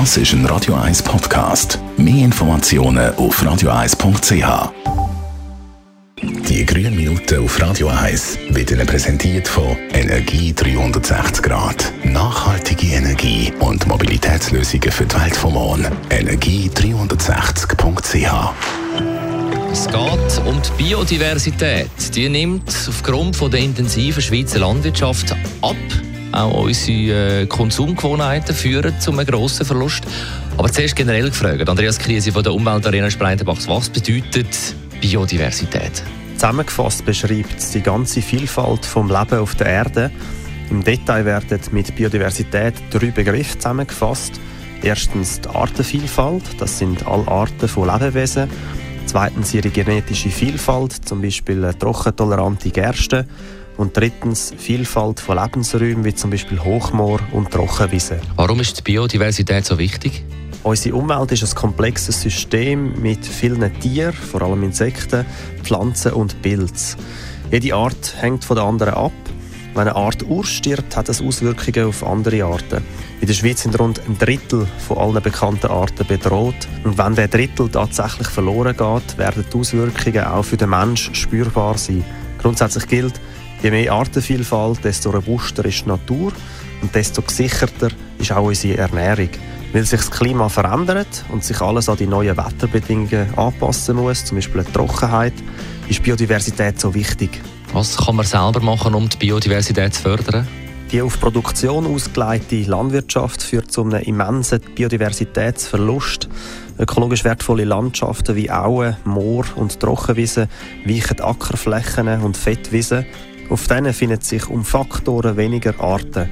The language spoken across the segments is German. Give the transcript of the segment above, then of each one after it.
Das ist ein Radio 1 Podcast. Mehr Informationen auf radio1.ch. Die grünen Minuten auf Radio 1 werden präsentiert von Energie 360 Grad. Nachhaltige Energie und Mobilitätslösungen für die Welt vom Morgen. Energie360.ch es geht um die Biodiversität. Die nimmt aufgrund von der intensiven Schweizer Landwirtschaft ab. Auch unsere äh, Konsumgewohnheiten führen zu einem grossen Verlust. Aber zuerst generell gefragt, Andreas Krise von der Umweltarena Spreitenbachs, was bedeutet Biodiversität? Zusammengefasst beschreibt es die ganze Vielfalt vom Leben auf der Erde. Im Detail werden mit Biodiversität drei Begriffe zusammengefasst. Erstens die Artenvielfalt, das sind alle Arten von Lebewesen. Zweitens ihre genetische Vielfalt, zum Beispiel trockentolerante Gerste. Und drittens Vielfalt von Lebensräumen, wie zum Beispiel Hochmoor und Trockenwiesen. Warum ist die Biodiversität so wichtig? Unsere Umwelt ist ein komplexes System mit vielen Tieren, vor allem Insekten, Pflanzen und Pilzen. Jede Art hängt von der anderen ab. Wenn eine Art ausstirbt, hat das Auswirkungen auf andere Arten. In der Schweiz sind rund ein Drittel von allen bekannten Arten bedroht. Und wenn der Drittel tatsächlich verloren geht, werden die Auswirkungen auch für den Menschen spürbar sein. Grundsätzlich gilt, je mehr Artenvielfalt, desto robuster ist die Natur und desto gesicherter ist auch unsere Ernährung. Weil sich das Klima verändert und sich alles an die neuen Wetterbedingungen anpassen muss, zum Beispiel die Trockenheit, ist Biodiversität so wichtig. Was kann man selber machen, um die Biodiversität zu fördern? Die auf Produktion ausgelegte Landwirtschaft führt zu einem immensen Biodiversitätsverlust. Ökologisch wertvolle Landschaften wie Auen, Moor und Trockenwiesen weichen Ackerflächen und Fettwiesen. Auf denen finden sich um Faktoren weniger Arten.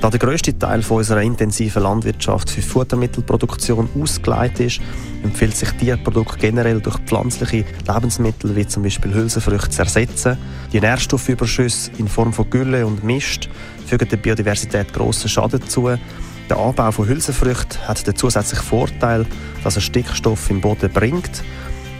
Da der grösste Teil von unserer intensiven Landwirtschaft für Futtermittelproduktion ausgelegt ist, empfiehlt sich Tierprodukte generell durch pflanzliche Lebensmittel wie zum Beispiel Hülsenfrüchte zu ersetzen. Die Nährstoffüberschüsse in Form von Gülle und Mist fügen der Biodiversität grossen Schaden zu. Der Anbau von Hülsenfrüchten hat den zusätzlichen Vorteil, dass er Stickstoff im Boden bringt.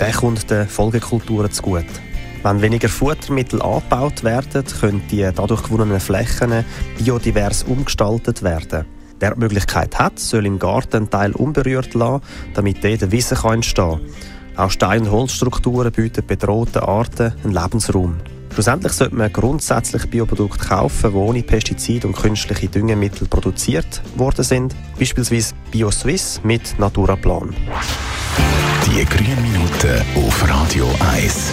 Der kommt den Folgekulturen zugute. Wenn weniger Futtermittel angebaut werden, können die dadurch gewonnenen Flächen biodivers umgestaltet werden. Wer die Möglichkeit hat, soll im Garten einen Teil unberührt lassen, damit dort Wissen entstehen kann. Auch Stein- und Holzstrukturen bieten bedrohten Arten einen Lebensraum. Schlussendlich sollte man grundsätzlich Bioprodukte kaufen, die ohne Pestizide und künstliche Düngemittel produziert worden sind. Beispielsweise BioSwiss mit Naturaplan. Die grünen Minuten auf Radio 1.